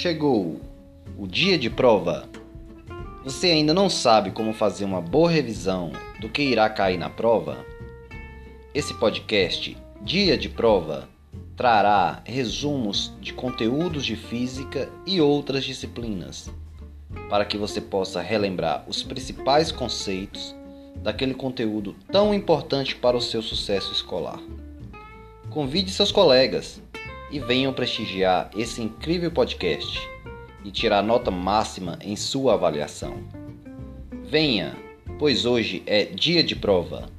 Chegou o dia de prova. Você ainda não sabe como fazer uma boa revisão do que irá cair na prova? Esse podcast, Dia de Prova, trará resumos de conteúdos de física e outras disciplinas, para que você possa relembrar os principais conceitos daquele conteúdo tão importante para o seu sucesso escolar. Convide seus colegas e venham prestigiar esse incrível podcast e tirar nota máxima em sua avaliação. Venha, pois hoje é dia de prova.